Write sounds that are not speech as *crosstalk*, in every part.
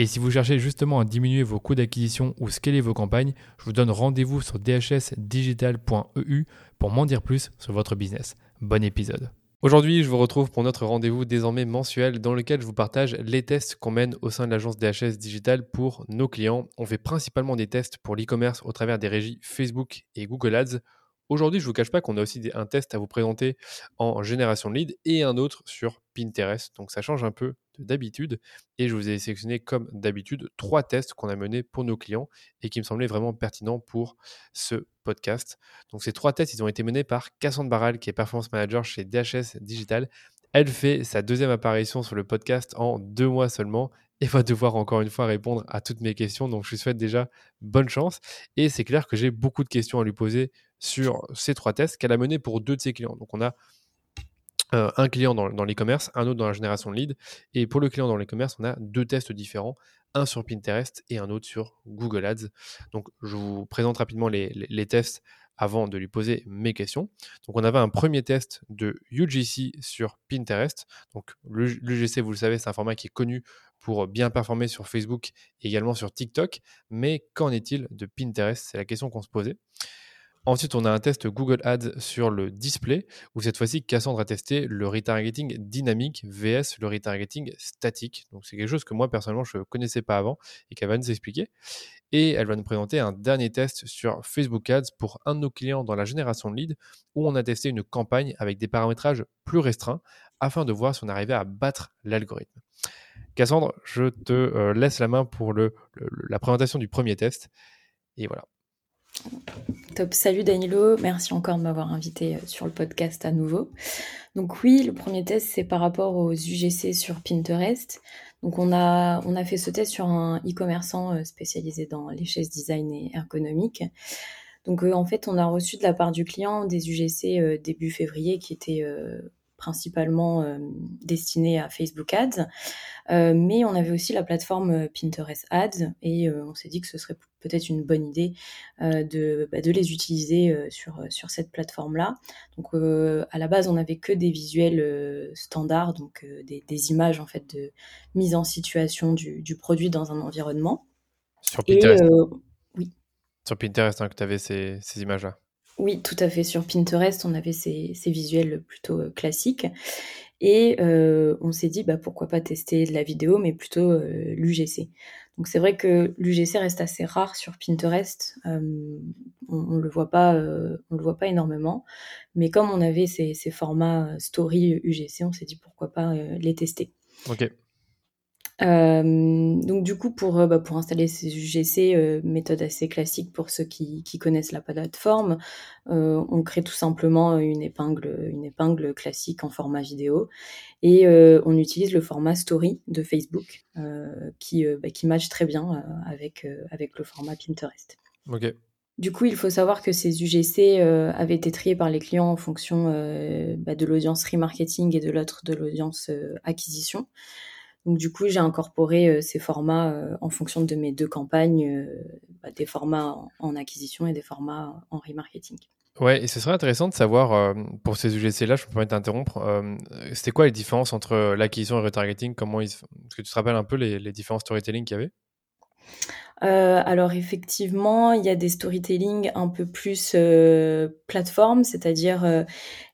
Et si vous cherchez justement à diminuer vos coûts d'acquisition ou scaler vos campagnes, je vous donne rendez-vous sur dhsdigital.eu pour m'en dire plus sur votre business. Bon épisode. Aujourd'hui, je vous retrouve pour notre rendez-vous désormais mensuel dans lequel je vous partage les tests qu'on mène au sein de l'agence DHS Digital pour nos clients. On fait principalement des tests pour l'e-commerce au travers des régies Facebook et Google Ads. Aujourd'hui, je ne vous cache pas qu'on a aussi un test à vous présenter en génération de lead et un autre sur Pinterest. Donc ça change un peu d'habitude. Et je vous ai sélectionné comme d'habitude trois tests qu'on a menés pour nos clients et qui me semblaient vraiment pertinents pour ce podcast. Donc ces trois tests, ils ont été menés par Cassandre Barral, qui est Performance Manager chez DHS Digital. Elle fait sa deuxième apparition sur le podcast en deux mois seulement et va devoir encore une fois répondre à toutes mes questions. Donc je lui souhaite déjà bonne chance. Et c'est clair que j'ai beaucoup de questions à lui poser sur ces trois tests qu'elle a menés pour deux de ses clients. Donc on a euh, un client dans, dans l'e-commerce, un autre dans la génération de leads. Et pour le client dans l'e-commerce, on a deux tests différents, un sur Pinterest et un autre sur Google Ads. Donc je vous présente rapidement les, les, tests avant de lui poser mes questions. Donc on avait un premier test de UGC sur Pinterest. Donc l'UGC, vous le savez, c'est un format qui est connu pour bien performer sur Facebook et également sur TikTok. Mais qu'en est-il de Pinterest? C'est la question qu'on se posait. Ensuite, on a un test Google Ads sur le display, où cette fois-ci, Cassandre a testé le retargeting dynamique VS le retargeting statique. Donc, c'est quelque chose que moi, personnellement, je ne connaissais pas avant et qu'elle va nous expliquer. Et elle va nous présenter un dernier test sur Facebook Ads pour un de nos clients dans la génération de leads, où on a testé une campagne avec des paramétrages plus restreints afin de voir si on arrivait à battre l'algorithme. Cassandre, je te euh, laisse la main pour la présentation du premier test. Et voilà. Top, salut Danilo, merci encore de m'avoir invité euh, sur le podcast à nouveau. Donc oui, le premier test c'est par rapport aux UGC sur Pinterest. Donc on a, on a fait ce test sur un e-commerçant euh, spécialisé dans les chaises design et ergonomiques. Donc euh, en fait on a reçu de la part du client des UGC début février qui étaient principalement euh, destiné à Facebook Ads, euh, mais on avait aussi la plateforme euh, Pinterest Ads et on s'est dit que ce serait peut-être une bonne idée de, bah, de les utiliser sur, sur cette plateforme-là. Donc à la base, on n'avait que des visuels standards, donc des, des, images en fait de mise en situation du, du produit dans un environnement. Sur Pinterest. oui. Sur Pinterest, hein, que tu avais ces, ces images-là. Oui, tout à fait. Sur Pinterest, on avait ces, visuels plutôt euh, classiques. Et euh, on s'est dit, bah, pourquoi pas tester de la vidéo, mais plutôt euh, l'UGC. Donc c'est vrai que l'UGC reste assez rare sur Pinterest. on, ne le voit pas, on le voit pas énormément. Mais comme on avait ces, formats story UGC, on s'est dit pourquoi pas les tester. Ok. Euh, donc du coup, pour, euh, bah, pour installer ces UGC, euh, méthode assez classique pour ceux qui, qui connaissent la plateforme, euh, on crée tout simplement une épingle, une épingle classique en format vidéo et on utilise le format story de Facebook qui, bah, qui match très bien avec, avec le format Pinterest. Ok. Du coup, il faut savoir que ces UGC avaient été triés par les clients en fonction bah, de l'audience remarketing et de l'autre de l'audience acquisition. Donc du coup, j'ai incorporé euh, ces formats euh, en fonction de mes deux campagnes, euh, bah, des formats en, acquisition et des formats en remarketing. Ouais, et ce serait intéressant de savoir, pour ces UGC-là, je peux pas t'interrompre, c'était quoi les différences entre l'acquisition et le retargeting? Comment Est-ce que tu te rappelles un peu les, les différents storytelling qu'il y avait? Euh, alors effectivement, il y a des storytelling un peu plus euh, plateforme, c'est-à-dire euh,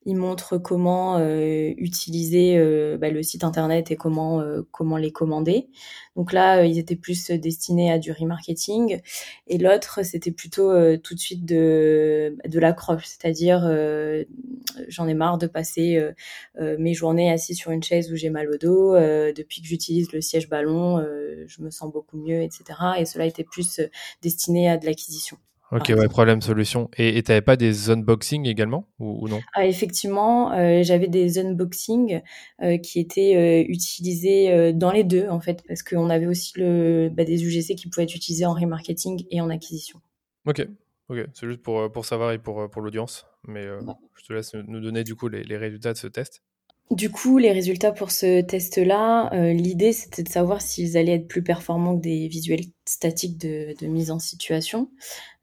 il montre comment euh, utiliser euh, bah, le site internet et comment euh, comment les commander. Donc là, ils étaient plus destinés à du remarketing et l'autre, c'était plutôt tout de suite de de l'accroche, c'est-à-dire j'en ai marre de passer mes journées assis sur une chaise où j'ai mal au dos. depuis que j'utilise le siège ballon, je me sens beaucoup mieux, etc. Et cela était plus destiné à de l'acquisition. Ok, ouais, problème, solution. Et tu n'avais pas des unboxings également ou, non? Ah, Effectivement, euh, j'avais des unboxings euh, qui étaient euh, utilisés dans les deux, en fait, parce qu'on avait aussi le, bah, des UGC qui pouvaient être utilisés en remarketing et en acquisition. Ok, ok, c'est juste pour, pour savoir et pour, pour l'audience. Mais je te laisse nous donner du coup les, les résultats de ce test. Du coup, les résultats pour ce test-là, l'idée c'était de savoir s'ils allaient être plus performants que des visuels statiques de, de mise en situation.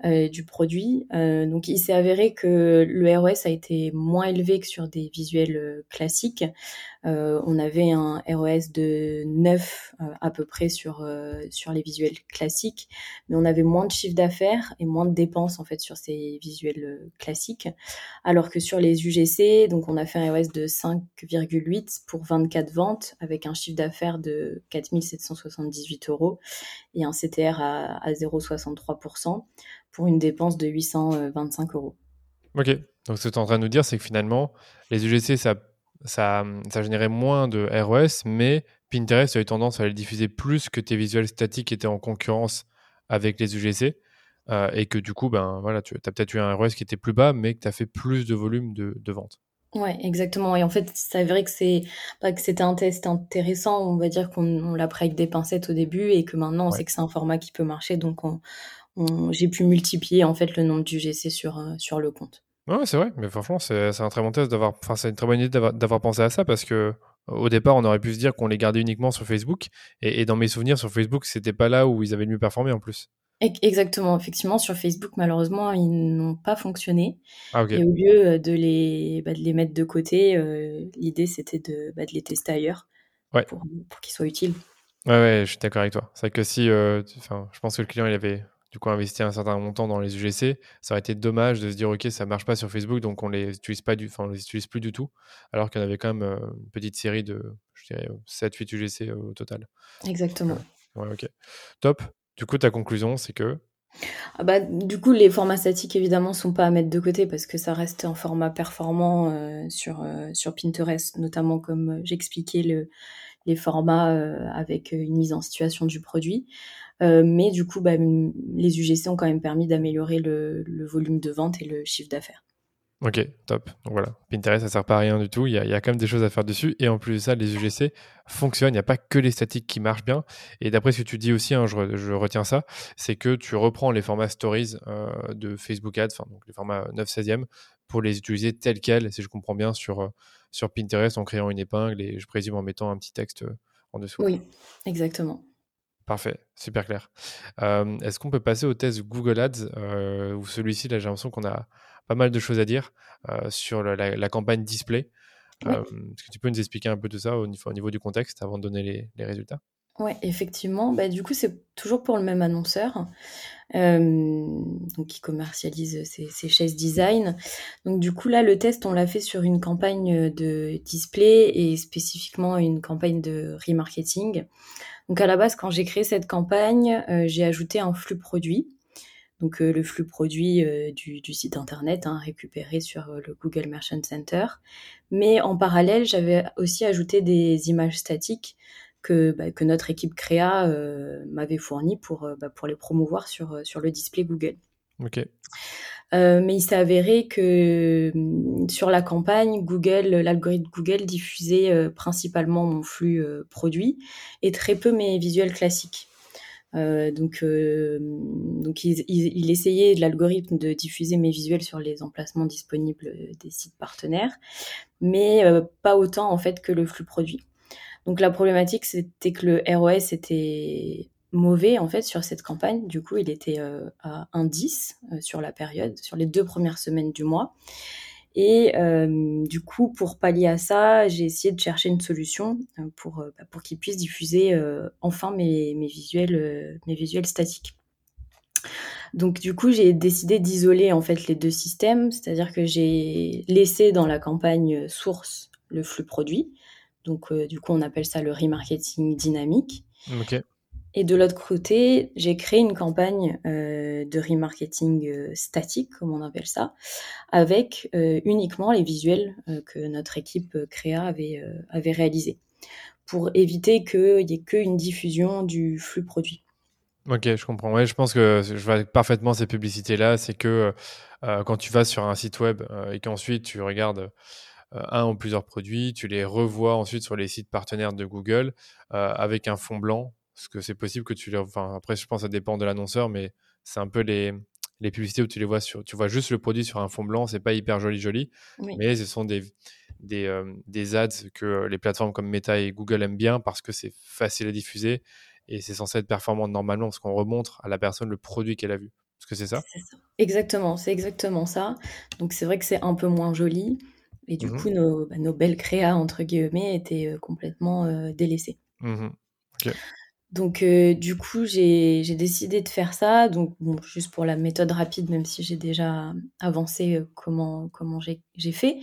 Euh, du produit. Euh, donc il s'est avéré que le ROS a été moins élevé que sur des visuels euh, classiques. on avait un ROS de 9 à peu près sur, sur les visuels classiques, mais on avait moins de chiffre d'affaires et moins de dépenses en fait sur ces visuels classiques. Alors que sur les UGC, donc on a fait un ROS de 5,8 pour 24 ventes avec un chiffre d'affaires de 4778 euros et un À, à 0,63% pour une dépense de 825 euros. Ok, donc ce que tu es en train de nous dire, c'est que finalement, les UGC, ça, ça, ça générait moins de ROS, mais Pinterest a eu tendance à les diffuser plus que tes visuels statiques étaient en concurrence avec les UGC. Euh, et que du coup, ben, voilà, tu as peut-être eu un ROS qui était plus bas, mais que tu as fait plus de volume de, de vente. Ouais, exactement. Et en fait, c'est vrai que c'est pas que c'était un test intéressant. On va dire qu'on l'a pris avec des pincettes au début et que maintenant on sait que c'est un format qui peut marcher. Donc on, j'ai pu multiplier en fait le nombre d'UGC sur, euh, sur le compte. Ouais, c'est vrai, mais franchement, c'est un très bon test d'avoir, enfin, c'est une très bonne idée d'avoir pensé à ça parce que au départ, on aurait pu se dire qu'on les gardait uniquement sur Facebook. Et, dans mes souvenirs, sur Facebook, c'était pas là où ils avaient le mieux performé en plus. Exactement, effectivement, sur Facebook, malheureusement, ils n'ont pas fonctionné. Ah, et au lieu euh, de les, bah, de les mettre de côté, euh, l'idée c'était de, bah, de, les tester ailleurs pour, pour qu'ils soient utiles. Ouais, ouais, je suis d'accord avec toi. C'est vrai que si, enfin, je pense que le client il avait du coup investir un certain montant dans les UGC, ça aurait été dommage de se dire ok ça marche pas sur Facebook donc on les utilise pas du, enfin on les utilise plus du tout, alors qu'il y en avait quand même euh, une petite série de je dirais 7-8 UGC au total. Exactement. Ouais, ok. Top. Du coup ta conclusion c'est que ah bah, du coup, les formats statiques, évidemment, sont pas à mettre de côté parce que ça reste un format performant euh, sur, euh, sur Pinterest, notamment comme j'expliquais le, les formats avec une mise en situation du produit. Euh, mais du coup, bah, les UGC ont quand même permis d'améliorer le, volume de vente et le chiffre d'affaires. Ok, top. Donc voilà, Pinterest, ça sert pas à rien du tout. Il y, a, quand même des choses à faire dessus. Et en plus de ça, les UGC fonctionnent. Il n'y a pas que les statiques qui marchent bien. Et d'après ce que tu dis aussi, hein, je, retiens ça, c'est que tu reprends les formats stories euh, de Facebook Ads, enfin donc les formats 9-16e, pour les utiliser tels quels, si je comprends bien, sur, euh, sur Pinterest en créant une épingle et je présume en mettant un petit texte en dessous. Oui, exactement. Parfait, super clair. Euh, est-ce qu'on peut passer au test Google Ads euh, ou celui-ci, là j'ai l'impression qu'on a pas mal de choses à dire euh, sur la, campagne display. Est-ce que tu peux nous expliquer un peu tout ça au niveau, du contexte avant de donner les, résultats? Oui, effectivement. Bah, du coup, c'est toujours pour le même annonceur donc qui commercialise ses, chaises design. Donc du coup, là, le test, on l'a fait sur une campagne de display et spécifiquement une campagne de remarketing. Donc à la base, quand j'ai créé cette campagne, euh, j'ai ajouté un flux produit. Donc euh, le flux produit euh, du, site internet hein, récupéré sur le Google Merchant Center. Mais en parallèle, j'avais aussi ajouté des images statiques que, bah, que notre équipe créa m'avait fournies pour, bah, pour les promouvoir sur, sur le display Google. Ok. Euh, mais il s'est avéré que mm, sur la campagne, Google, l'algorithme Google diffusait euh, principalement mon flux euh, produit et très peu mes visuels classiques. Donc, donc il, il, essayait l'algorithme de diffuser mes visuels sur les emplacements disponibles des sites partenaires, mais pas autant en fait que le flux produit. Donc la problématique, c'était que le ROS était mauvais en fait sur cette campagne. Du coup, il était euh, à 1,10 euh, sur la période, sur les deux premières semaines du mois. Et euh, du coup, pour pallier à ça, j'ai essayé de chercher une solution pour, bah, pour qu'il puisse diffuser enfin mes, mes, visuels, mes visuels statiques. Donc du coup, j'ai décidé d'isoler en fait les deux systèmes, c'est-à-dire que j'ai laissé dans la campagne source le flux produit. Donc du coup, on appelle ça le remarketing dynamique. Ok. Et de l'autre côté, j'ai créé une campagne euh, de remarketing euh, statique, comme on appelle ça, avec euh, uniquement les visuels que notre équipe créa avait, avait réalisés, pour éviter qu'il n'y ait qu'une diffusion du flux produit. Ok, je comprends. Ouais, je pense que je vois parfaitement ces publicités-là. C'est que quand tu vas sur un site web et qu'ensuite tu regardes un ou plusieurs produits, tu les revois ensuite sur les sites partenaires de Google avec un fond blanc parce que c'est possible que tu les. Enfin, après, je pense que ça dépend de l'annonceur, mais c'est un peu les, les publicités où tu les vois sur. Tu vois juste le produit sur un fond blanc, c'est pas hyper joli, joli. Mais ce sont des, des, euh, des ads que les plateformes comme Meta et Google aiment bien parce que c'est facile à diffuser et c'est censé être performant normalement parce qu'on remontre à la personne le produit qu'elle a vu. Est-ce que c'est ça, Exactement, c'est exactement ça. Donc c'est vrai que c'est un peu moins joli. Et du mmh coup, nos, bah, nos, belles créas, entre guillemets, étaient euh, complètement euh, délaissées. Mmh. Donc euh, du coup, j'ai décidé de faire ça. Donc juste pour la méthode rapide, même si j'ai déjà avancé euh, comment comment j'ai fait.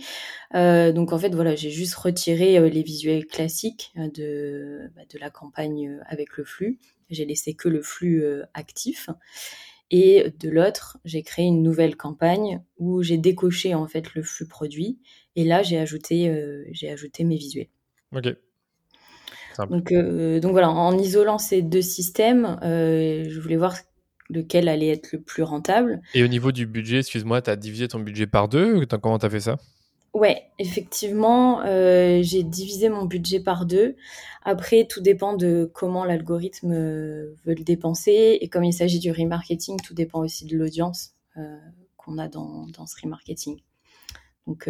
Euh, donc en fait, voilà, j'ai juste retiré les visuels classiques de bah, de la campagne avec le flux. J'ai laissé que le flux actif. Et de l'autre, j'ai créé une nouvelle campagne où j'ai décoché en fait le flux produit. Et là, j'ai ajouté j'ai ajouté mes visuels. Ok. Donc, euh, donc voilà, en isolant ces deux systèmes, euh, je voulais voir lequel allait être le plus rentable. Et au niveau du budget, excuse-moi, tu as divisé ton budget par deux Comment tu as fait ça? Ouais, effectivement, euh, j'ai divisé mon budget par deux. Après, tout dépend de comment l'algorithme veut le dépenser. Et comme il s'agit du remarketing, tout dépend aussi de l'audience qu'on a dans, dans, ce remarketing. Donc,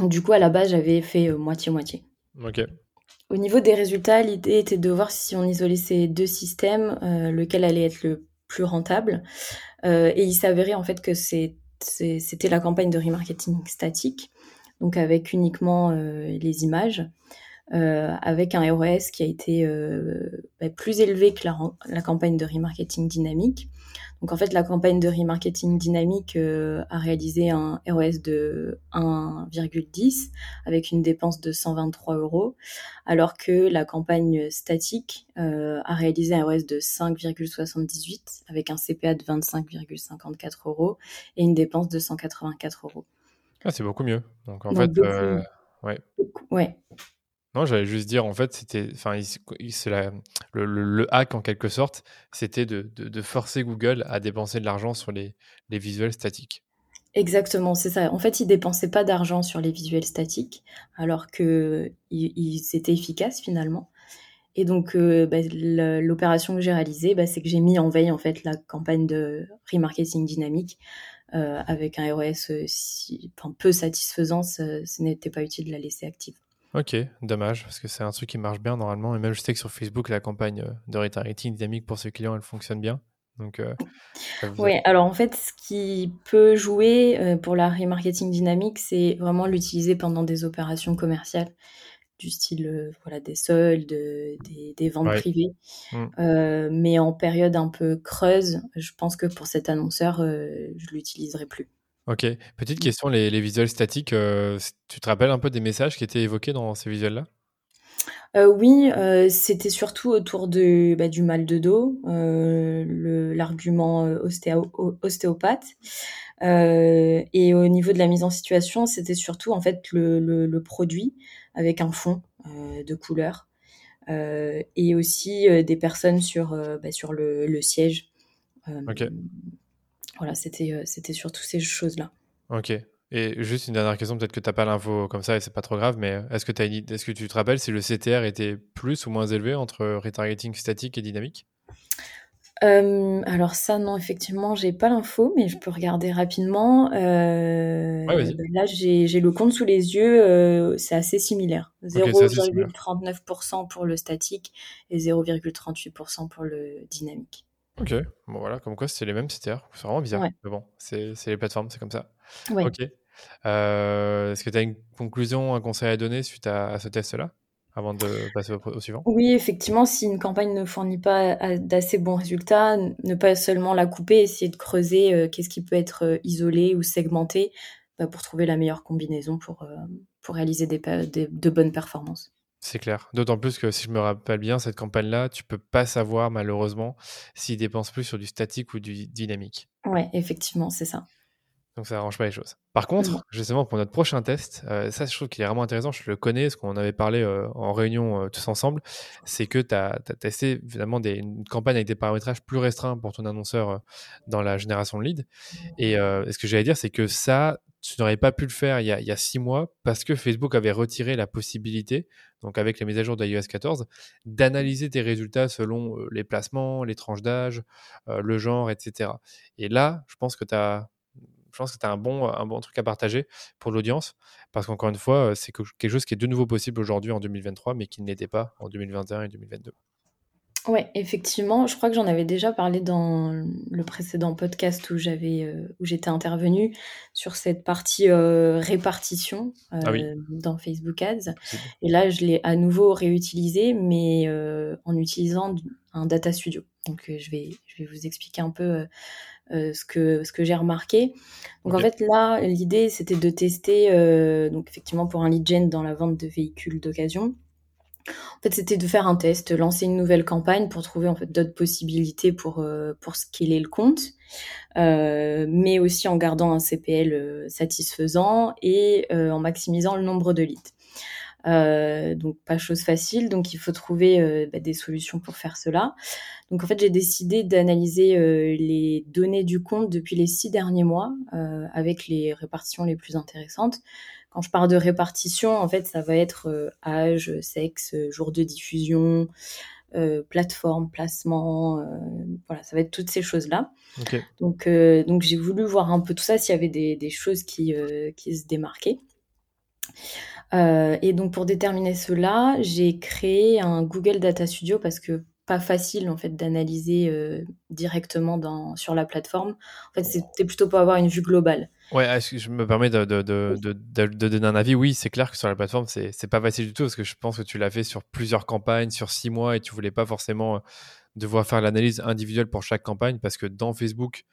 du coup, à la base, j'avais fait moitié-moitié. ok. Au niveau des résultats, l'idée était de voir si on isolait ces deux systèmes, euh, lequel allait être le plus rentable. Euh, et il s'avérait en fait que c'était la campagne de remarketing statique, donc avec uniquement euh, les images, avec un ROS qui a été bah, plus élevé que la, la, campagne de remarketing dynamique. Donc en fait, la campagne de remarketing dynamique euh, a réalisé un ROS de 1,10 avec une dépense de 123 euros, alors que la campagne statique euh, a réalisé un ROS de 5,78 avec un CPA de 25,54 euros et une dépense de 184 euros. Ah, c'est beaucoup mieux. Donc en fait, euh, ouais. ouais. Non, j'allais juste dire, en fait, c'était, enfin, le, le, hack en quelque sorte, c'était de, forcer Google à dépenser de l'argent sur les, visuels statiques. Exactement, c'est ça. En fait, ils dépensaient pas d'argent sur les visuels statiques, alors que ils, étaient efficaces finalement. Et donc, euh, bah, l'opération que j'ai réalisée, bah, c'est que j'ai mis en veille en fait la campagne de remarketing dynamique euh, avec un ROS euh, si, peu satisfaisant. Ce n'était pas utile de la laisser active. Ok, dommage, parce que c'est un truc qui marche bien normalement. Et même je sais que sur Facebook, la campagne euh, de retargeting dynamique pour ses clients, elle fonctionne bien. Donc, euh, oui, alors en fait, ce qui peut jouer euh, pour la remarketing dynamique, c'est vraiment l'utiliser pendant des opérations commerciales, du style voilà, des soldes, des, des ventes privées. Mmh. mais en période un peu creuse, je pense que pour cet annonceur, je l'utiliserai plus. Ok. Petite mmh. question, les, visuels statiques, euh, tu te rappelles un peu des messages qui étaient évoqués dans ces visuels-là? Euh, oui, euh, c'était surtout autour de, bah, du mal de dos, l'argument ostéopathe. et au niveau de la mise en situation, c'était surtout en fait le, produit avec un fond de couleur. et aussi des personnes sur, bah, sur le, le siège. Ok. Voilà, c'était euh, c'était surtout ces choses-là. Ok. Et juste une dernière question, peut-être que tu n'as pas l'info comme ça et c'est pas trop grave, mais est-ce que, est que tu te rappelles si le CTR était plus ou moins élevé entre retargeting statique et dynamique? Euh, alors ça non effectivement j'ai pas l'info mais je peux regarder rapidement. Euh, là j'ai le compte sous les yeux, c'est assez similaire. 0,39% pour le statique et 0,38% pour le dynamique. Ok, bon voilà, comme quoi c'est les mêmes CTR. C'est vraiment bizarre. Mais bon, c'est les plateformes, c'est comme ça. Ok. Euh, est-ce que tu as une conclusion, un conseil à donner suite à, ce test-là avant de passer au, suivant? Oui, effectivement, si une campagne ne fournit pas d'assez bons résultats, ne pas seulement la couper, essayer de creuser euh, qu'est-ce qui peut être euh, isolé ou segmenté bah, pour trouver la meilleure combinaison pour, euh, pour réaliser des, de bonnes performances. C'est clair. D'autant plus que si je me rappelle bien, cette campagne-là, tu peux pas savoir malheureusement s'ils dépensent plus sur du statique ou du dynamique. Oui, effectivement, c'est ça. Donc ça arrange pas les choses. Par contre, justement, pour notre prochain test, euh, ça je trouve qu'il est vraiment intéressant, je le connais, ce qu'on avait parlé euh, en réunion euh, tous ensemble, c'est que tu as, testé finalement des, une campagne avec des paramétrages plus restreints pour ton annonceur dans la génération de leads. Et ce que j'allais dire, c'est que ça, tu n'aurais pas pu le faire il y, a, six mois parce que Facebook avait retiré la possibilité, donc avec les mises à jour d'iOS 14, d'analyser tes résultats selon les placements, les tranches d'âge, le genre, etc. Et là, je pense que tu as je pense que un bon, un bon truc à partager pour l'audience, parce qu'encore une fois, c'est quelque chose qui est de nouveau possible aujourd'hui en 2023, mais qui ne l'était pas en 2021 et 2022. Oui, effectivement, je crois que j'en avais déjà parlé dans le précédent podcast où j'avais euh, où j'étais intervenue sur cette partie euh, répartition ah euh, dans Facebook Ads. Et là, je l'ai à nouveau réutilisé, mais en utilisant un data studio. Donc, je vais je vais vous expliquer un peu ce que ce que j'ai remarqué. Donc en fait là, l'idée c'était de tester donc effectivement pour un lead gen dans la vente de véhicules d'occasion. En fait, c'était de faire un test, lancer une nouvelle campagne pour trouver en fait d'autres possibilités pour euh, pour scaler le compte, euh, mais aussi en gardant un CPL euh, satisfaisant et en maximisant le nombre de leads. Euh, donc pas chose facile, donc il faut trouver euh, bah, des solutions pour faire cela. Donc en fait j'ai décidé d'analyser euh, les données du compte depuis les six derniers mois avec les répartitions les plus intéressantes. Quand je parle de répartition, en fait ça va être âge, sexe, jour de diffusion, plateforme, placement, voilà, ça va être toutes ces choses-là. Donc, donc j'ai voulu voir un peu tout ça, s'il y avait des, des choses qui, qui se démarquaient. Euh, et donc pour déterminer cela, j'ai créé un Google Data Studio parce que pas facile en fait d'analyser euh, directement dans, sur la plateforme. En fait, c'était plutôt pour avoir une vue globale. Ouais, je me permets de, de, de, de, donner un avis. Oui, c'est clair que sur la plateforme, c'est, pas facile du tout parce que je pense que tu l'as fait sur plusieurs campagnes, sur six mois et tu voulais pas forcément euh, devoir faire l'analyse individuelle pour chaque campagne parce que dans Facebook,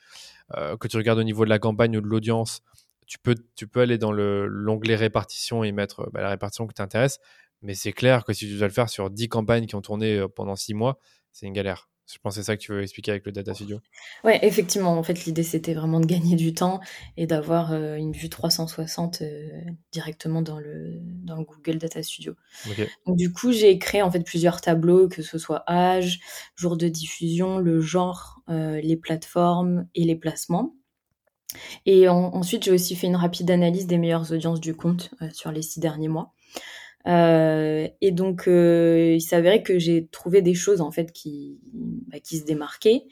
que tu regardes au niveau de la campagne ou de l'audience, tu peux, tu peux aller dans l'onglet répartition et mettre bah, la répartition qui t'intéresse. Mais c'est clair que si tu dois le faire sur 10 campagnes qui ont tourné pendant 6 mois, c'est une galère. Je pense que c'est ça que tu veux expliquer avec le Data Studio. Ouais, effectivement. En fait, l'idée, c'était vraiment de gagner du temps et d'avoir euh, une vue 360 euh, directement dans le, dans le Google Data Studio. Donc, du coup, j'ai créé en fait plusieurs tableaux, que ce soit âge, jour de diffusion, le genre, les plateformes et les placements. Et ensuite, j'ai aussi fait une rapide analyse des meilleures audiences du compte sur les six derniers mois. Euh, et donc, euh, il s'avérait que j'ai trouvé des choses en fait qui, bah, qui se démarquaient.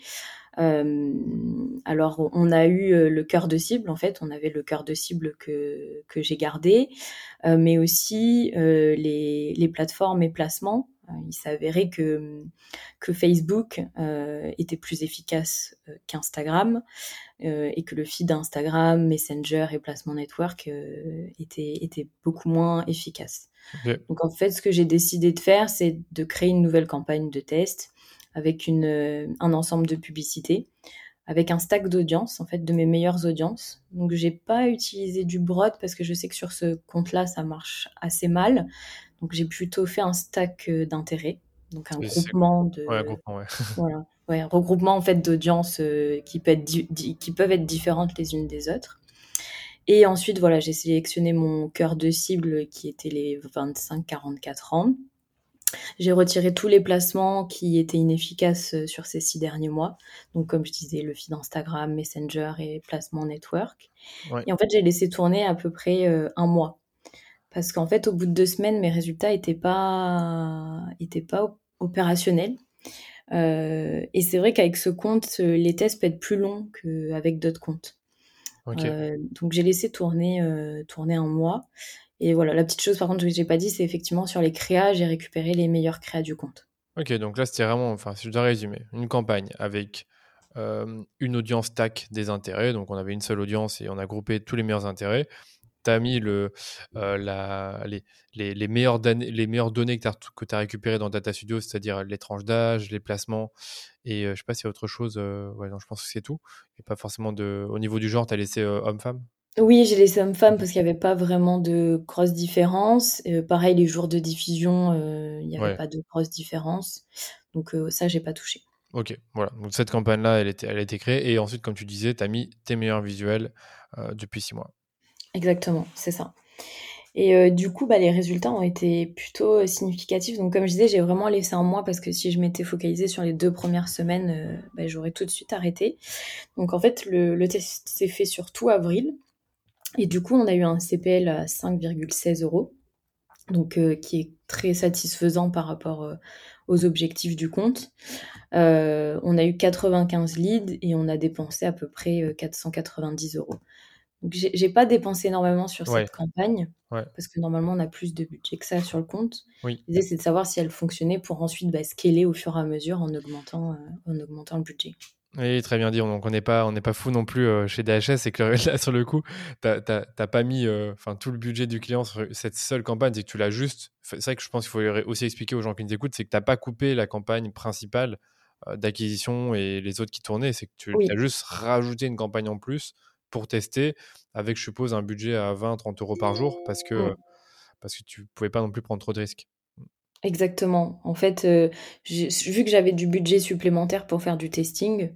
alors, on a eu le cœur de cible, en fait, on avait le cœur de cible que, que j'ai gardé, mais aussi les, les plateformes et placements. Il s'avérait que, que Facebook euh, était plus efficace euh, qu'Instagram euh, et que le feed d'Instagram, Messenger et Placement Network était, était beaucoup moins Donc en fait, ce que j'ai décidé de faire, c'est de créer une nouvelle campagne de test avec une, un ensemble de publicités avec un stack d'audience, en fait, de mes meilleures audiences. Donc, j'ai pas utilisé du broad parce que je sais que sur ce compte-là, ça marche assez mal. Donc j'ai plutôt fait un stack euh, d'intérêt, donc un groupement de ouais, groupement, ouais. *laughs* voilà, ouais, un regroupement en fait d'audiences euh, qui, peut être qui peuvent être différentes les unes des autres. Et ensuite voilà, j'ai sélectionné mon cœur de cible qui était les 25-44 ans. J'ai retiré tous les placements qui étaient inefficaces euh, sur ces six derniers mois. Donc, comme je disais, le feed Instagram, Messenger et placement network. Et en fait, j'ai laissé tourner à peu près un mois. Parce qu'en fait, au bout de deux semaines, mes résultats n'étaient pas, étaient pas opérationnels. Euh, et c'est vrai qu'avec ce compte, les tests peuvent être plus longs qu'avec d'autres comptes. Euh, donc j'ai laissé tourner, euh, tourner un mois. Et voilà, la petite chose par contre que j'ai pas dit, c'est effectivement sur les créas, j'ai récupéré les meilleurs créas du compte. Ok, donc là c'était vraiment, enfin si je dois résumer, une campagne avec une audience TAC des intérêts. Donc on avait une seule audience et on a groupé tous les meilleurs intérêts tu as mis le, la, les, les, les, meilleures les meilleures données que tu as, récupérées dans Data Studio, c'est-à-dire les tranches d'âge, les placements, et je sais pas s'il y a autre chose. ouais, non, je pense que c'est tout. Et pas forcément de. Au niveau du genre, tu as laissé homme-femme? Oui, j'ai laissé homme-femme parce qu'il n'y avait pas vraiment de grosse différence. pareil, les jours de diffusion, il n'y avait pas de grosse différence. Donc ça, j'ai pas touché. Ok, voilà. Donc cette campagne-là, elle, elle a été créée. Et ensuite, comme tu disais, tu as mis tes meilleurs visuels depuis six mois. Exactement, c'est ça. Et du coup, bah, les résultats ont été plutôt significatifs. Donc, comme je disais, j'ai vraiment laissé un mois parce que si je m'étais focalisée sur les deux premières semaines, bah, j'aurais tout de suite arrêté. Donc, en fait, le, le test s'est fait sur tout avril. Et du coup, on a eu un CPL à 5,16 euros, donc euh, qui est très satisfaisant par rapport euh, aux objectifs du compte. Euh, on a eu 95 leads et on a dépensé à peu près 490 euros. Donc j'ai pas dépensé énormément sur cette campagne parce que normalement on a plus de budget que ça sur le compte. L'idée c'est de savoir si elle fonctionnait pour ensuite bah, scaler au fur et à mesure en augmentant, en augmentant le budget. Oui, très bien dit. Donc, on n'est pas, on pas fou non plus euh, chez DHS. C'est que *laughs* là, sur le coup, tu n'as pas mis euh, tout le budget du client sur cette seule campagne. C'est que tu l'as juste. C'est vrai que je pense qu'il faut aussi expliquer aux gens qui nous écoutent c'est que tu n'as pas coupé la campagne principale euh, d'acquisition et les autres qui tournaient. C'est que tu as juste rajouté une campagne en plus pour tester avec, je suppose, un budget à 20-30 euros par jour parce que, mmh. parce que tu pouvais pas non plus prendre trop de risques. Exactement. En fait, euh, vu que j'avais du budget supplémentaire pour faire du testing,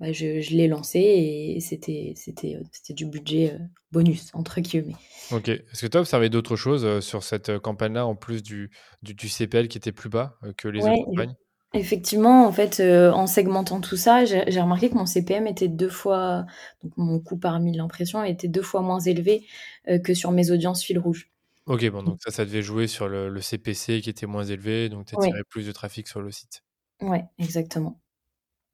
bah, je, je l'ai lancé et c'était c'était c'était du budget bonus entre guillemets. Ok. Est-ce que tu as observé d'autres choses sur cette campagne-là en plus du, du, du, CPL qui était plus bas que les autres campagnes? Effectivement, en fait, en segmentant tout ça, j'ai remarqué que mon CPM était deux fois, donc mon coût par mille impressions était deux fois moins élevé que sur mes audiences fil rouge. Ok, bon, donc ça, ça devait jouer sur le, CPC qui était moins élevé, donc tu attirais plus de trafic sur le site. Ouais, exactement.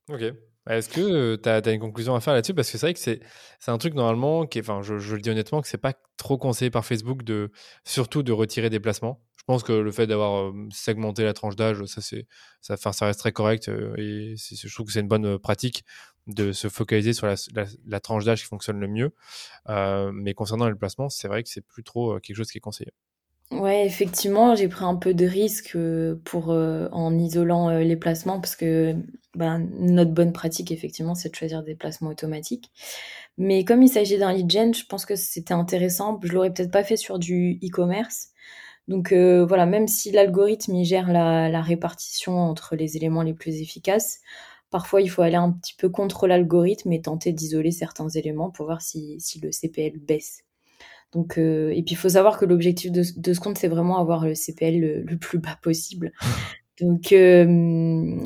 Ok. Est-ce que tu as, une conclusion à faire là-dessus? Parce que c'est vrai que c'est un truc normalement, qui enfin, je, je, le dis honnêtement, que c'est pas trop conseillé par Facebook, de, surtout de retirer des placements. Je pense que le fait d'avoir segmenté la tranche d'âge, ça, ça, ça reste très correct et je trouve que c'est une bonne pratique de se focaliser sur la, tranche d'âge qui fonctionne le mieux. mais concernant le placement, c'est vrai que c'est plus trop quelque chose qui est conseillé. Ouais, effectivement, j'ai pris un peu de risque pour en isolant les placements parce que ben, notre bonne pratique, effectivement, c'est de choisir des placements automatiques. Mais comme il s'agit d'un lead gen, je pense que c'était intéressant. Je l'aurais peut-être pas fait sur du e-commerce. Donc voilà, même si l'algorithme gère la, la, répartition entre les éléments les plus efficaces, Parfois, il faut aller un petit peu contre l'algorithme et tenter d'isoler certains éléments pour voir si, le CPL baisse. Donc, euh, et puis, il faut savoir que l'objectif de, ce compte, c'est vraiment avoir le CPL le, plus bas possible. *laughs* Donc, euh,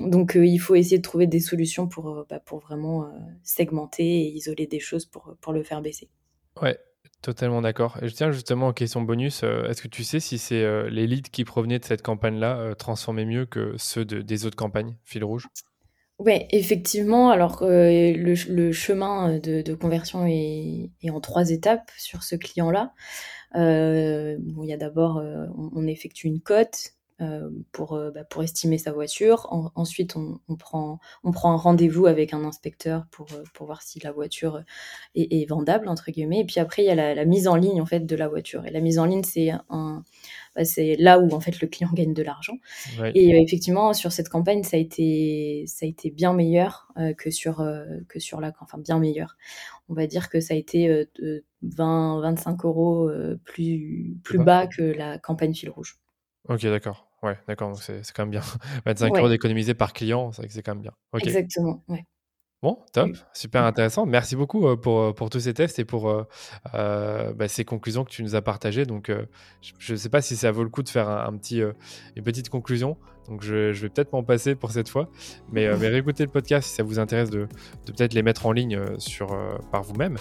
donc euh, il faut essayer de trouver des solutions pour, bah, pour vraiment segmenter et isoler des choses pour, pour le faire baisser. Ouais, totalement d'accord. Je tiens justement en question bonus. Est-ce que tu sais si c'est les leads qui provenaient de cette campagne-là transformaient mieux que ceux des autres campagnes, fil rouge? Ouais, effectivement. Alors, euh, le, chemin de, conversion est, en trois étapes sur ce client-là. Euh, bon, il y a d'abord, euh, on, effectue une cote, euh, pour, euh, bah, pour estimer sa voiture. ensuite, on, on, prend, on prend un rendez-vous avec un inspecteur pour, euh, pour voir si la voiture est, est, vendable, entre guillemets. Et puis après, il y a la, la, mise en ligne en fait, de la voiture. Et la mise en ligne, c'est un, bah, c'est là où en fait le client gagne de l'argent. Et effectivement, sur cette campagne, ça a été, ça a été bien meilleur que, sur, que sur la... Enfin, bien meilleur. On va dire que ça a été 20, 25 euros plus, plus bas que la campagne fil rouge. Ok, d'accord. Ouais, d'accord, donc c'est quand même bien. *laughs* 25 euros d'économiser par client, c'est quand même bien. Exactement, ouais. Bon, top, super intéressant. Merci beaucoup euh, pour, euh, pour tous ces tests et pour euh, bah, ces conclusions que tu nous as partagées. Donc, je ne sais pas si ça vaut le coup de faire un, petit, une petite conclusion. Donc, je, vais peut-être m'en passer pour cette fois. Mais, mais réécoutez le podcast si ça vous intéresse de, peut-être les mettre en ligne sur, par vous-même.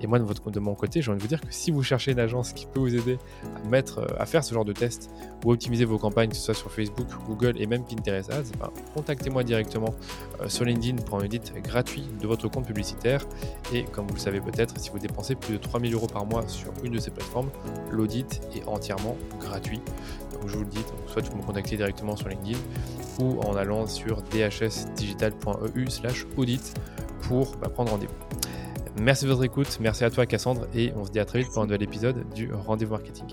Et moi, de, mon côté, j'ai envie de vous dire que si vous cherchez une agence qui peut vous aider à, mettre, à faire ce genre de tests ou optimiser vos campagnes, que ce soit sur Facebook, Google et même Pinterest Ads, ben, contactez-moi directement sur LinkedIn pour un audit gratuit de votre compte publicitaire. Et comme vous le savez peut-être, si vous dépensez plus de 3000 euros par mois sur une de ces plateformes, l'audit est entièrement gratuit. Je vous le dis, soit vous me contactez directement sur LinkedIn ou en allant sur dhsdigital.eu slash audit pour bah, prendre rendez-vous. Merci de votre écoute, merci à toi Cassandre et on se dit à très vite pour un nouvel épisode du Rendez-vous Marketing.